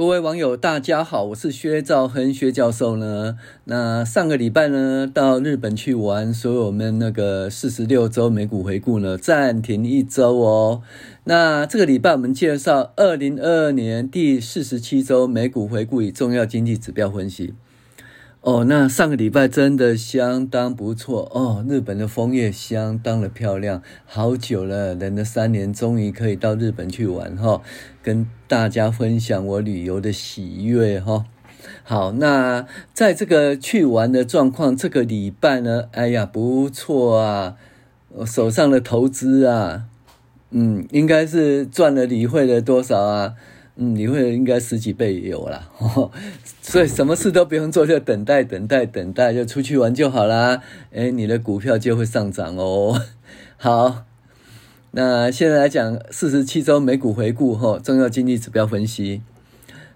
各位网友，大家好，我是薛兆恒薛教授呢。那上个礼拜呢，到日本去玩，所以我们那个四十六周美股回顾呢，暂停一周哦。那这个礼拜我们介绍二零二二年第四十七周美股回顾与重要经济指标分析。哦，那上个礼拜真的相当不错哦，日本的枫叶相当的漂亮，好久了，等了三年，终于可以到日本去玩哈、跟大家分享我旅游的喜悦哈、好，那在这个去玩的状况，这个礼拜呢，哎呀，不错啊，我手上的投资啊，嗯，应该是赚了理会了多少啊？嗯，你会应该十几倍有啦，所以什么事都不用做，就等待、等待、等待，就出去玩就好啦。诶，你的股票就会上涨哦。好，那现在来讲四十七周美股回顾哈，重要经济指标分析。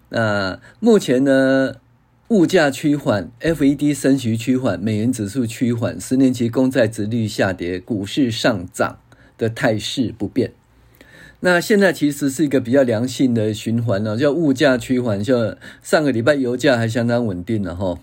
那目前呢，物价趋缓，FED 升息趋缓，美元指数趋缓，十年期公债殖率下跌，股市上涨的态势不变。那现在其实是一个比较良性的循环呢，叫物价趋缓，就上个礼拜油价还相当稳定了哈。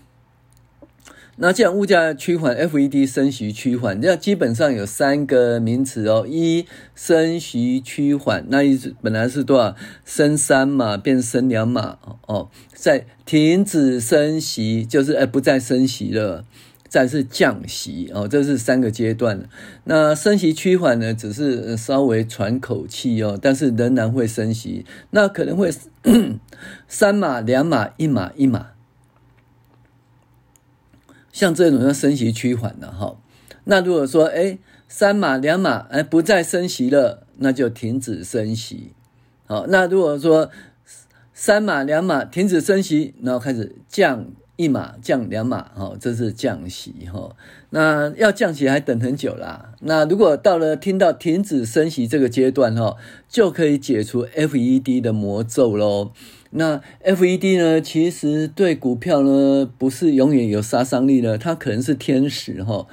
那既然物价趋缓，FED 升息趋缓，那基本上有三个名词哦：一升息趋缓，那意思本来是多少？升三码变升两码哦，在停止升息，就是哎不再升息了。再是降息哦，这是三个阶段。那升息趋缓呢，只是稍微喘口气哦，但是仍然会升息。那可能会三码、两码、一码、一码，像这种要升息趋缓的哈。那如果说哎三码、两码哎不再升息了，那就停止升息。好，那如果说三码、两码停止升息，然后开始降。一码降两码，哈，这是降息，哈。那要降息还等很久啦。那如果到了听到停止升息这个阶段，哈，就可以解除 FED 的魔咒喽。那 FED 呢，其实对股票呢，不是永远有杀伤力的，它可能是天使，哈。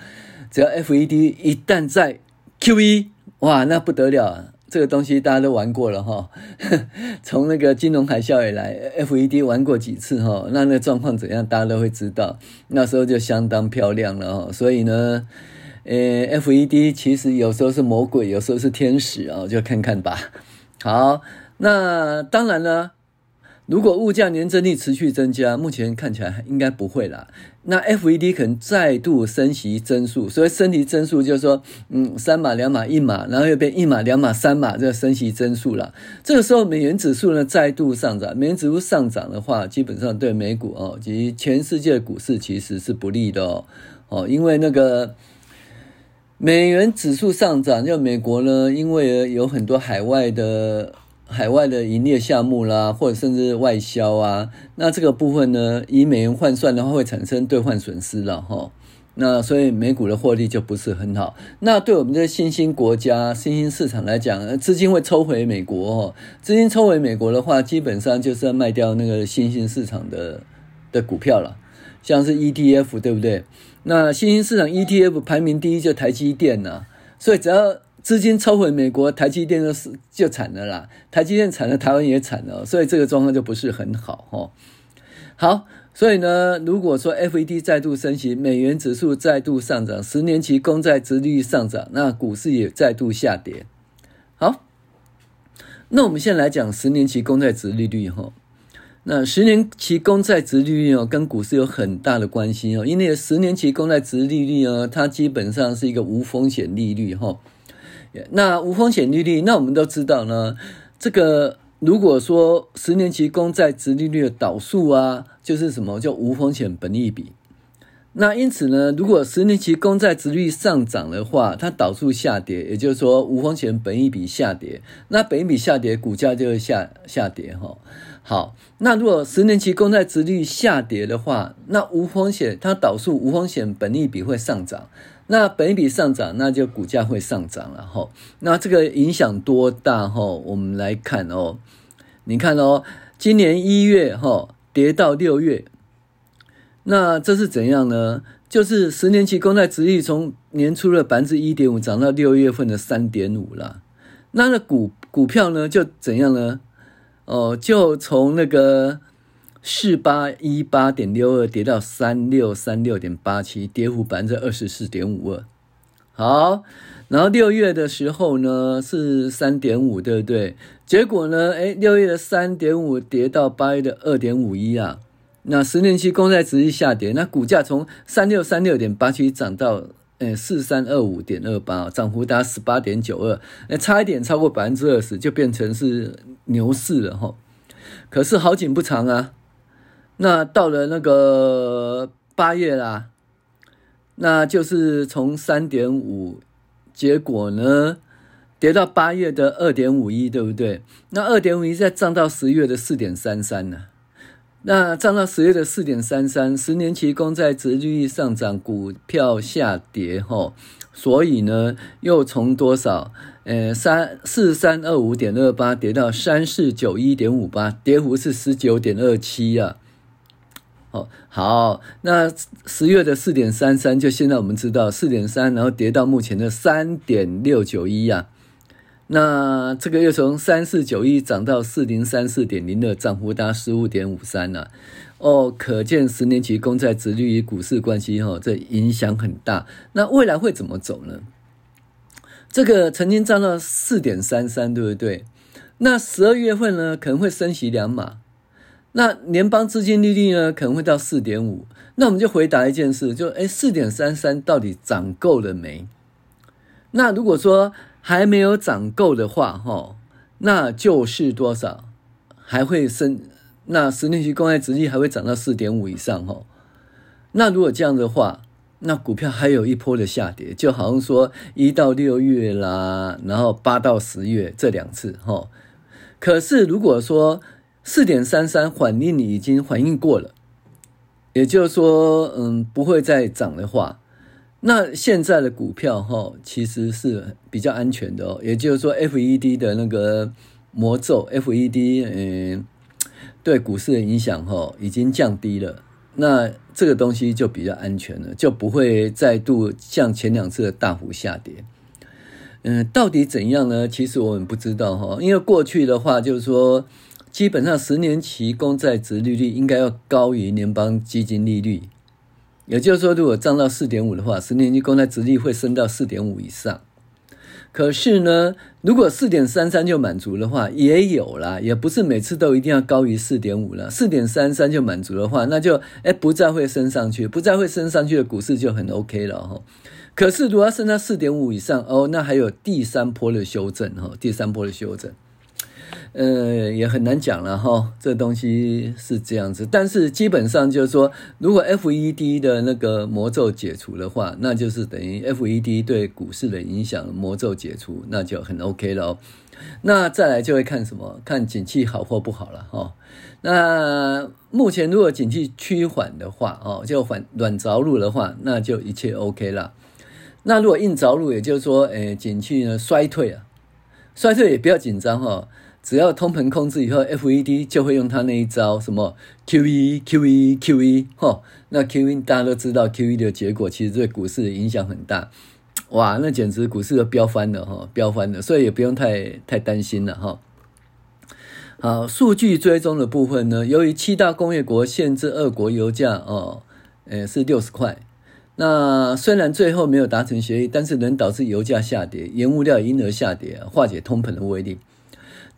只要 FED 一旦在 QE，哇，那不得了。这个东西大家都玩过了哈，从那个金融海啸以来，FED 玩过几次哈，那那状况怎样，大家都会知道。那时候就相当漂亮了哈，所以呢，呃，FED 其实有时候是魔鬼，有时候是天使啊，就看看吧。好，那当然了。如果物价年增率持续增加，目前看起来应该不会啦。那 FED 可能再度升息增速，所以升息增速就是说，嗯，三码、两码、一码，然后又变一码、两码、三码，这个升息增速了。这个时候美元指数呢再度上涨，美元指数上涨的话，基本上对美股哦及全世界股市其实是不利的哦哦，因为那个美元指数上涨，就美国呢，因为有很多海外的。海外的营业项目啦，或者甚至外销啊，那这个部分呢，以美元换算的话，会产生兑换损失了哈。那所以美股的获利就不是很好。那对我们这些新兴国家、新兴市场来讲，资金会抽回美国哦。资金抽回美国的话，基本上就是要卖掉那个新兴市场的的股票了，像是 ETF 对不对？那新兴市场 ETF 排名第一就台积电呐，所以只要。资金抽回美国，台积电就是就惨了啦。台积电惨了，台湾也惨了，所以这个状况就不是很好哈。好，所以呢，如果说 FED 再度升息，美元指数再度上涨，十年期公债殖率上涨，那股市也再度下跌。好，那我们现在来讲十年期公债殖利率哈。那十年期公债殖利率哦，跟股市有很大的关系哦，因为十年期公债殖利率呢，它基本上是一个无风险利率哈。那无风险利率，那我们都知道呢。这个如果说十年期公债殖利率的导数啊，就是什么叫无风险本益比。那因此呢，如果十年期公债殖利率上涨的话，它导数下跌，也就是说无风险本益比下跌，那本益比下跌，股价就会下下跌哈。好，那如果十年期公债殖利率下跌的话，那无风险它导数无风险本益比会上涨。那本比上涨，那就股价会上涨了哈。那这个影响多大哈？我们来看哦。你看哦，今年一月哈跌到六月，那这是怎样呢？就是十年期公债殖利率从年初的百分之一点五涨到六月份的三点五了。那那股股票呢就怎样呢？哦，就从那个四八一八点六二跌到三六三六点八七，跌幅百分之二十四点五二。好，然后六月的时候呢是三点五，对不对？结果呢，哎，六月的三点五跌到八月的二点五一啊。那十年期公债殖利率下跌，那股价从三六三六点八七涨到呃四三二五点二八，涨幅达十八点九二，那差一点超过百分之二十，就变成是牛市了哈。可是好景不长啊，那到了那个八月啦，那就是从三点五，结果呢跌到八月的二点五一，对不对？那二点五一再涨到十月的四点三三呢？那涨到十月的四点三三，十年期公债殖利率上涨，股票下跌，吼，所以呢，又从多少，呃，三四三二五点二八跌到三四九一点五八，跌幅是十九点二七啊。哦，好，那十月的四点三三，就现在我们知道四点三，然后跌到目前的三点六九一呀。那这个又从三四九一涨到四零三四点零二，涨幅达十五点五三了。哦，可见十年期公债殖率与股市关系哈，这影响很大。那未来会怎么走呢？这个曾经涨到四点三三，对不对？那十二月份呢，可能会升息两码。那联邦资金利率呢，可能会到四点五。那我们就回答一件事，就哎，四点三三到底涨够了没？那如果说，还没有涨够的话，哈，那就是多少？还会升？那十年期公债殖利率还会涨到四点五以上，哈。那如果这样的话，那股票还有一波的下跌，就好像说一到六月啦，然后八到十月这两次，哈。可是如果说四点三三反应已经反应过了，也就是说，嗯，不会再涨的话。那现在的股票哈，其实是比较安全的哦。也就是说，FED 的那个魔咒，FED 嗯，对股市的影响哈，已经降低了。那这个东西就比较安全了，就不会再度像前两次的大幅下跌。嗯，到底怎样呢？其实我们不知道哈，因为过去的话就是说，基本上十年期公债殖利率应该要高于联邦基金利率。也就是说，如果涨到四点五的话，十年期公债殖利率会升到四点五以上。可是呢，如果四点三三就满足的话，也有啦，也不是每次都一定要高于四点五了。四点三三就满足的话，那就哎不再会升上去，不再会升上去的股市就很 OK 了哈。可是如果要升到四点五以上哦，那还有第三波的修正哈，第三波的修正。呃，也很难讲了哈，这东西是这样子，但是基本上就是说，如果 FED 的那个魔咒解除的话，那就是等于 FED 对股市的影响魔咒解除，那就很 OK 了。那再来就会看什么？看景气好或不好了哈。那目前如果景气趋缓的话，哦，就缓软着陆的话，那就一切 OK 了。那如果硬着陆，也就是说，诶，景气呢衰退啊，衰退也不要紧张哈。只要通膨控制以后，FED 就会用他那一招，什么 QE、QE、QE，吼，那 QE 大家都知道，QE 的结果其实对股市的影响很大，哇，那简直股市都飙翻了，哈，飙翻了，所以也不用太太担心了，哈。好，数据追踪的部分呢，由于七大工业国限制二国油价，哦，诶，是六十块，那虽然最后没有达成协议，但是能导致油价下跌，原物料因而下跌，化解通膨的威力。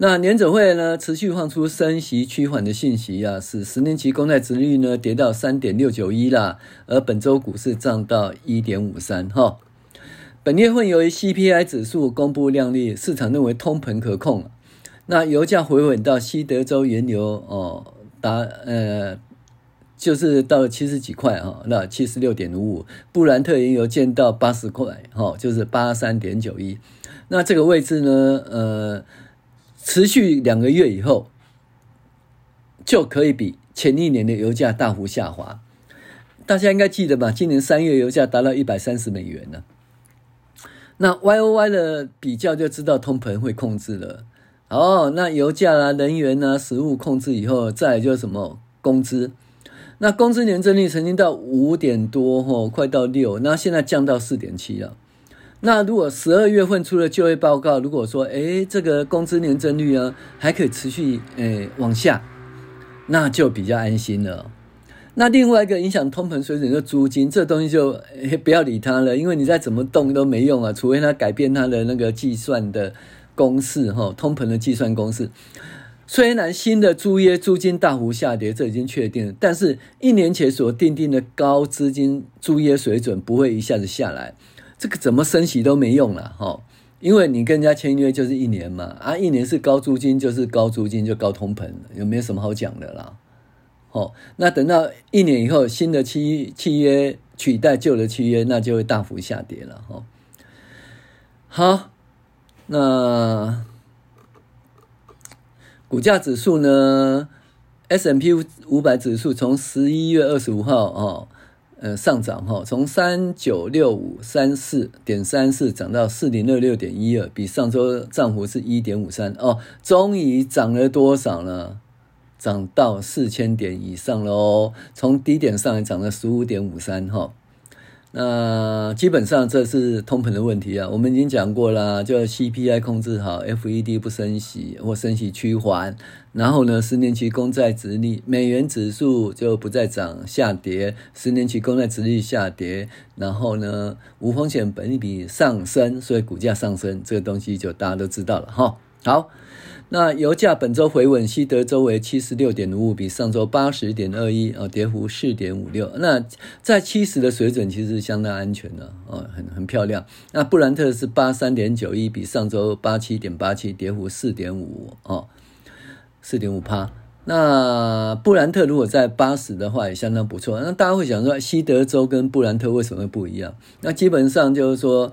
那年准会呢，持续放出升息趋缓的信息啊，使十年期公债殖率呢跌到三点六九一啦，而本周股市涨到一点五三哈。本月份由于 CPI 指数公布亮丽，市场认为通膨可控，那油价回稳到西德州原油哦达呃就是到了七十几块哈，那七十六点五五，布兰特原油见到八十块哈，就是八三点九一，那这个位置呢呃。持续两个月以后，就可以比前一年的油价大幅下滑。大家应该记得吧？今年三月油价达到一百三十美元了。那 Y O Y 的比较就知道通膨会控制了哦，那油价啦、能源啦、食物控制以后，再就什么工资？那工资年增率曾经到五点多，吼，快到六，那现在降到四点七了。那如果十二月份出了就业报告，如果说，诶，这个工资年增率啊，还可以持续，诶，往下，那就比较安心了。那另外一个影响通膨水准就是租金，这东西就诶不要理它了，因为你再怎么动都没用啊，除非它改变它的那个计算的公式，哈，通膨的计算公式。虽然新的租约租金大幅下跌，这已经确定了，但是一年前所订定的高资金租约水准不会一下子下来，这个怎么升息都没用了哈，因为你跟人家签约就是一年嘛，啊，一年是高租金就是高租金就高通膨，有没有什么好讲的啦？哦，那等到一年以后，新的契契约取代旧的契约，那就会大幅下跌了哈。好，那。股价指数呢？S M P 五百指数从十一月二十五号哦，呃上涨哈，从三九六五三四点三四涨到四零六六点一二，比上周涨幅是一点五三哦，终于涨了多少呢？涨到四千点以上了哦，从低点上来涨了十五点五三哈。那基本上这是通膨的问题啊，我们已经讲过了，就 CPI 控制好，FED 不升息或升息趋缓，然后呢，十年期公债殖利，美元指数就不再涨下跌，十年期公债殖利下跌，然后呢，无风险本利比上升，所以股价上升，这个东西就大家都知道了哈。好。那油价本周回稳，西德州为七十六点五五，比上周八十点二一，哦，跌幅四点五六。那在七十的水准其实相当安全的，哦，很很漂亮。那布兰特是八三点九一，比上周八七点八七，跌幅四点五，哦，四点五趴。那布兰特如果在八十的话，也相当不错。那大家会想说，西德州跟布兰特为什么会不一样？那基本上就是说，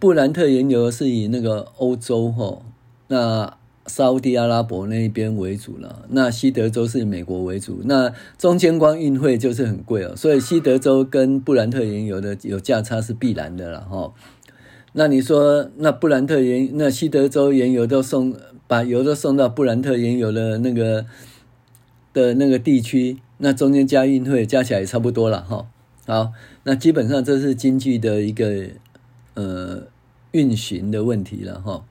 布兰特原油是以那个欧洲，哈，那。沙地阿拉伯那一边为主了，那西德州是美国为主，那中间光运费就是很贵哦，所以西德州跟布兰特原油的有价差是必然的了哈。那你说，那布兰特原那西德州原油都送把油都送到布兰特原油的那个的那个地区，那中间加运费加起来也差不多了哈。好，那基本上这是经济的一个呃运行的问题了哈。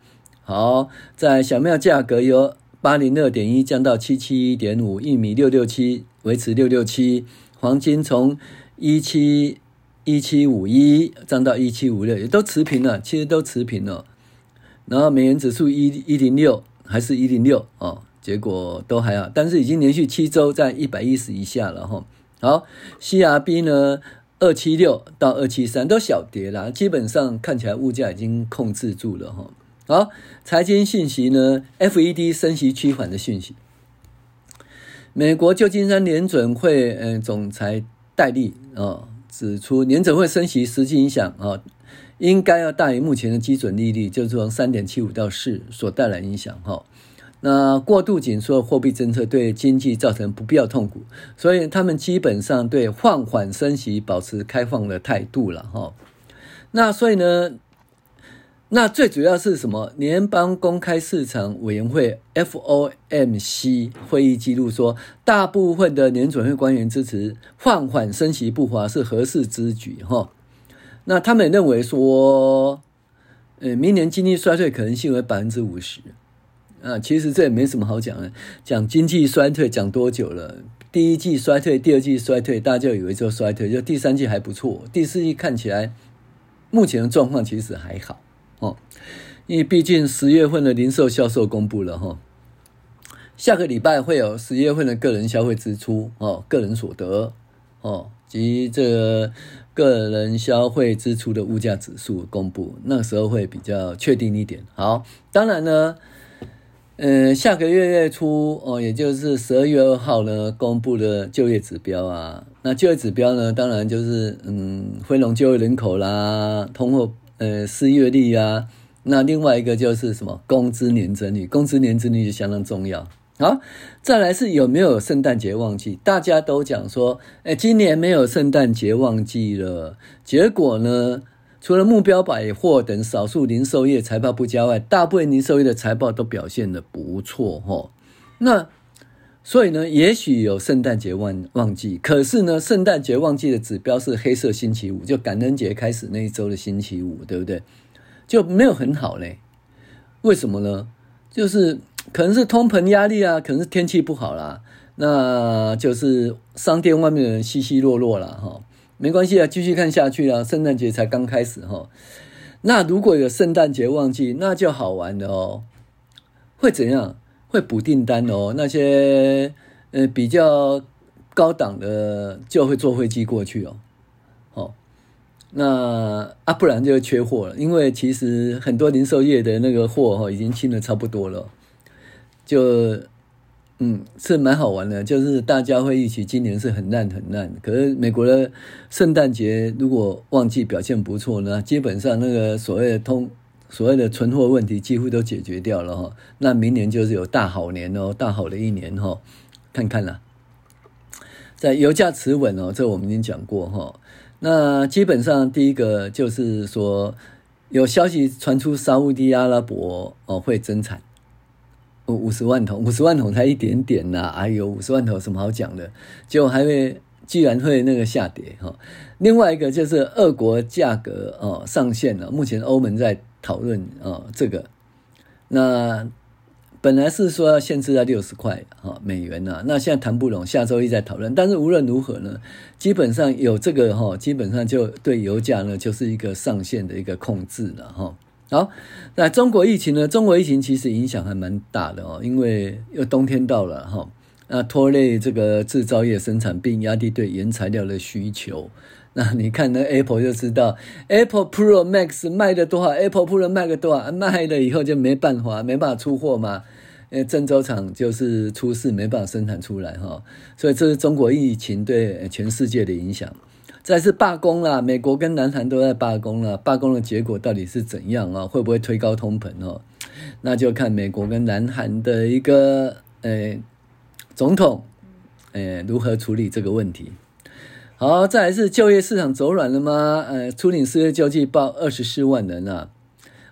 好，在小麦价格由八零二点一降到七七一点五，玉米六六七维持六六七，黄金从一七一七五一涨到一七五六，也都持平了，其实都持平了。然后美元指数一一零六还是一零六哦，结果都还好，但是已经连续七周在一百一十以下了哈。好，CRB 呢二七六到二七三都小跌了，基本上看起来物价已经控制住了哈。好，财经信息呢？FED 升息趋缓的讯息。美国旧金山联准会嗯总裁戴利啊指出，联准会升息实际影响啊，应该要大于目前的基准利率，就是从三点七五到四所带来影响哈。那过度紧缩货币政策对经济造成不必要痛苦，所以他们基本上对放缓升息保持开放的态度了哈。那所以呢？那最主要是什么？联邦公开市场委员会 （FOMC） 会议记录说，大部分的联准会官员支持放缓升息步伐是合适之举。哈，那他们认为说，呃，明年经济衰退可能性为百分之五十。啊，其实这也没什么好讲的。讲经济衰退讲多久了？第一季衰退，第二季衰退，大家就以为就衰退，就第三季还不错，第四季看起来目前的状况其实还好。哦，因为毕竟十月份的零售销售公布了哈，下个礼拜会有十月份的个人消费支出哦，个人所得哦及这个个人消费支出的物价指数公布，那时候会比较确定一点。好，当然呢，嗯，下个月月初哦，也就是十二月二号呢，公布的就业指标啊，那就业指标呢，当然就是嗯，非农就业人口啦，通货。呃，失业率啊，那另外一个就是什么工资年增率，工资年增率就相当重要。好，再来是有没有圣诞节旺季？大家都讲说，哎，今年没有圣诞节旺季了。结果呢，除了目标百货等少数零售业财报不佳外，大部分零售业的财报都表现得不错哈。那所以呢，也许有圣诞节旺旺季，可是呢，圣诞节旺季的指标是黑色星期五，就感恩节开始那一周的星期五，对不对？就没有很好嘞。为什么呢？就是可能是通膨压力啊，可能是天气不好啦，那就是商店外面的人稀稀落落了哈。没关系啊，继续看下去啊。圣诞节才刚开始哈，那如果有圣诞节旺季，那就好玩了哦。会怎样？会补订单哦。那些呃比较高档的就会坐飞机过去哦。好，那啊不然就缺货了，因为其实很多零售业的那个货哈已经清的差不多了，就。嗯，是蛮好玩的，就是大家会一起今年是很烂很烂。可是美国的圣诞节如果旺季表现不错呢，基本上那个所谓的通所谓的存货问题几乎都解决掉了哈。那明年就是有大好年哦，大好的一年哈，看看啦。在油价持稳哦，这我们已经讲过哈。那基本上第一个就是说有消息传出沙乌地阿拉伯哦会增产。五五十万桶，五十万桶才一点点呐！哎呦，五十万桶什么好讲的？结果还会居然会那个下跌哈。另外一个就是俄国价格哦上限了，目前欧盟在讨论哦这个。那本来是说要限制在六十块哈美元，那现在谈不拢，下周一再讨论。但是无论如何呢，基本上有这个哈，基本上就对油价呢就是一个上限的一个控制了哈。好，那中国疫情呢？中国疫情其实影响还蛮大的哦，因为又冬天到了哈，那拖累这个制造业生产，并压低对原材料的需求。那你看那 Apple 就知道，Apple Pro Max 卖的多少，Apple Pro 卖的多少，卖了以后就没办法，没办法出货嘛，因为郑州厂就是出事，没办法生产出来哈，所以这是中国疫情对全世界的影响。再是罢工啦，美国跟南韩都在罢工啦，罢工的结果到底是怎样啊？会不会推高通膨哦？那就看美国跟南韩的一个呃总统呃如何处理这个问题。好，再来是就业市场走软了吗？呃，初领失业救济报二十四万人啊，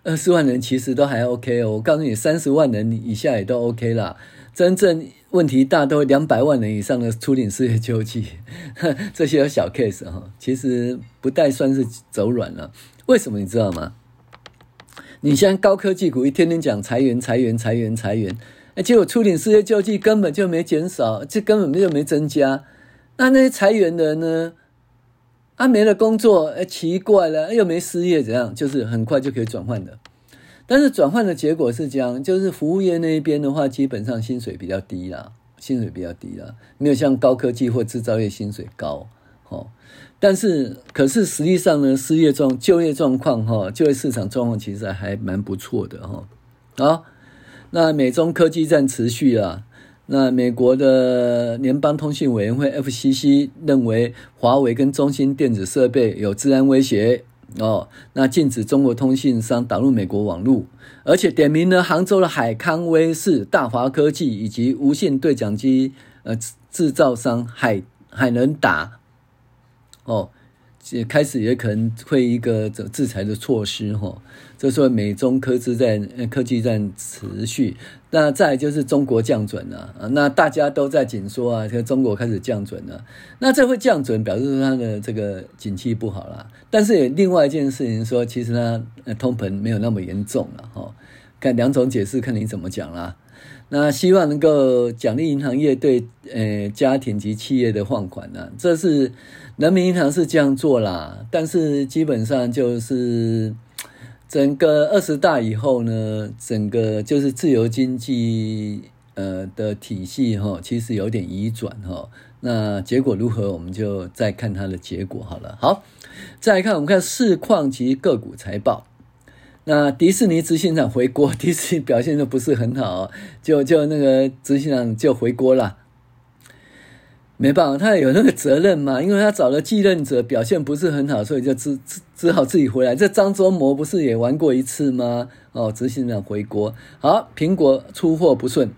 二十四万人其实都还 OK 哦。我告诉你，三十万人以下也都 OK 啦。真正问题大都两百万人以上的初领失业救济，这些小 case 哈，其实不带算是走软了。为什么你知道吗？你像高科技股一天天讲裁员、裁员、裁员、裁员，哎，结果初领失业救济根本就没减少，这根本就没增加。那那些裁员的人呢？啊，没了工作，哎，奇怪了，又没失业，怎样？就是很快就可以转换的。但是转换的结果是这样，就是服务业那一边的话，基本上薪水比较低啦，薪水比较低啦，没有像高科技或制造业薪水高，哈。但是，可是实际上呢，失业状、就业状况，哈，就业市场状况其实还蛮不错的，哈。好，那美中科技战持续啊，那美国的联邦通信委员会 FCC 认为，华为跟中兴电子设备有治安威胁。哦，那禁止中国通信商导入美国网络，而且点名了杭州的海康威视、大华科技以及无线对讲机呃制造商海海能达。哦。也开始也可能会一个制裁的措施哈，这说美中科技战科技战持续，那再就是中国降准了。啊，那大家都在紧缩啊，中国开始降准了，那这会降准表示说它的这个景气不好了，但是也另外一件事情说，其实它通膨没有那么严重了哈，看两种解释，看你怎么讲啦。那希望能够奖励银行业对呃家庭及企业的放款呢，这是人民银行是这样做啦，但是基本上就是整个二十大以后呢，整个就是自由经济呃的体系哈，其实有点移转哈。那结果如何，我们就再看它的结果好了。好，再来看我们看市况及个股财报。那迪士尼执行长回国，迪士尼表现的不是很好，就就那个执行长就回国了，没办法，他有那个责任嘛，因为他找了继任者，表现不是很好，所以就只只只好自己回来。这张忠谋不是也玩过一次吗？哦，执行长回国。好，苹果出货不顺，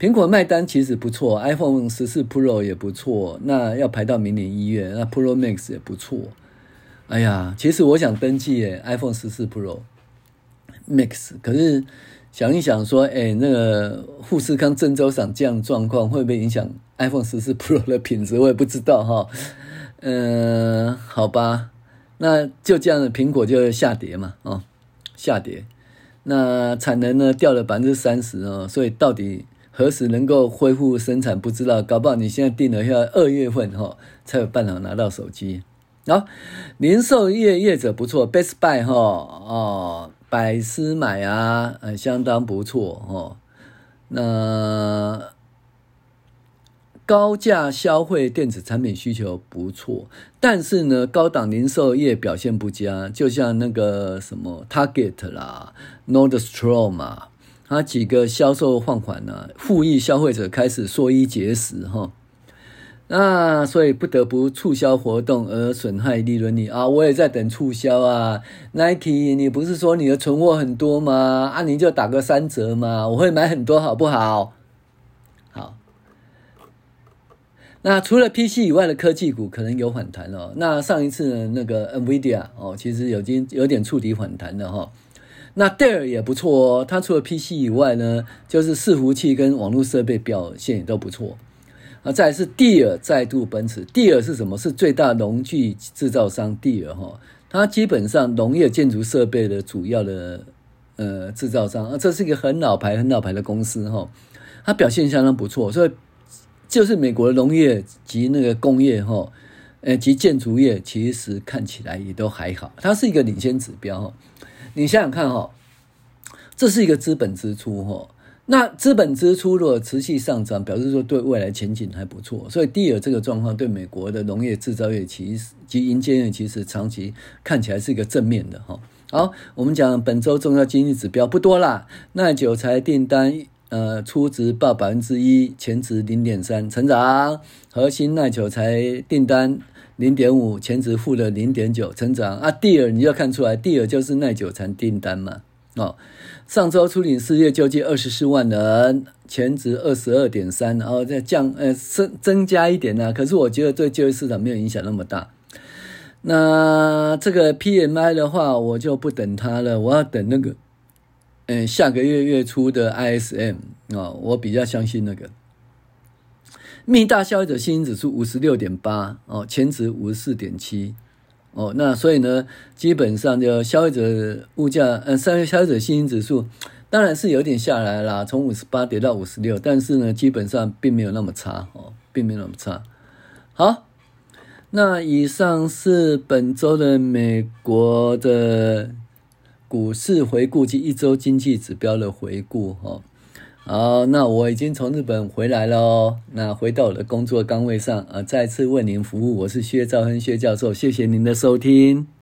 苹果卖单其实不错，iPhone 十四 Pro 也不错，那要排到明年一月，那 Pro Max 也不错。哎呀，其实我想登记诶，iPhone 十四 Pro Max，可是想一想说，哎，那个富士康郑州厂这样状况，会不会影响 iPhone 十四 Pro 的品质？我也不知道哈。嗯、好吧，那就这样的苹果就下跌嘛，哦，下跌，那产能呢掉了百分之三十哦，所以到底何时能够恢复生产不知道，搞不好你现在订了要二月份哈、哦、才有办法拿到手机。好、哦，零售业业者不错，Best Buy 哈哦，百思买啊，呃，相当不错哦。那高价消费电子产品需求不错，但是呢，高档零售业表现不佳，就像那个什么 Target 啦、Nordstrom 嘛，它几个销售放缓呢，富裕消费者开始缩衣节食哈。那所以不得不促销活动而损害利润率啊！我也在等促销啊，Nike，你不是说你的存货很多吗？啊，你就打个三折嘛，我会买很多，好不？好。那除了 PC 以外的科技股可能有反弹哦。那上一次呢，那个 NVIDIA 哦，其实已经有点触底反弹了哈。那戴尔也不错哦，它除了 PC 以外呢，就是伺服器跟网络设备表现也都不错。啊，再来是蒂尔再度奔驰。蒂尔是什么？是最大农具制造商。蒂尔哈，它基本上农业建筑设备的主要的呃制造商。啊，这是一个很老牌、很老牌的公司哈。它表现相当不错，所以就是美国的农业及那个工业哈，呃及建筑业，其实看起来也都还好。它是一个领先指标。你想想看哈，这是一个资本支出哈。那资本支出如果持续上涨，表示说对未来前景还不错，所以第二这个状况对美国的农业制造业其实及银建业其实长期看起来是一个正面的哈。好，我们讲本周重要经济指标不多啦，耐久财订单呃初值报百分之一，前值零点三成长，核心耐久才订单零点五，前值负的零点九成长啊。蒂尔你就看出来，蒂尔就是耐久财订单嘛，哦。上周初领失业救济二十四万人，前值二十二点三，然后再降呃增增加一点呢、可是我觉得对就业市场没有影响那么大。那这个 PMI 的话，我就不等它了，我要等那个，嗯、下个月月初的 ISM 啊、哦，我比较相信那个。密大消费者信心指数五十六点八哦，前值五十四点七。哦，那所以呢，基本上就消费者物价，呃，消费消费者信心指数当然是有点下来啦，从五十八跌到五十六，但是呢，基本上并没有那么差哦，并没有那么差。好，那以上是本周的美国的股市回顾及一周经济指标的回顾哈。好，那我已经从日本回来了哦。那回到我的工作岗位上啊，再次为您服务。我是薛兆亨薛教授，谢谢您的收听。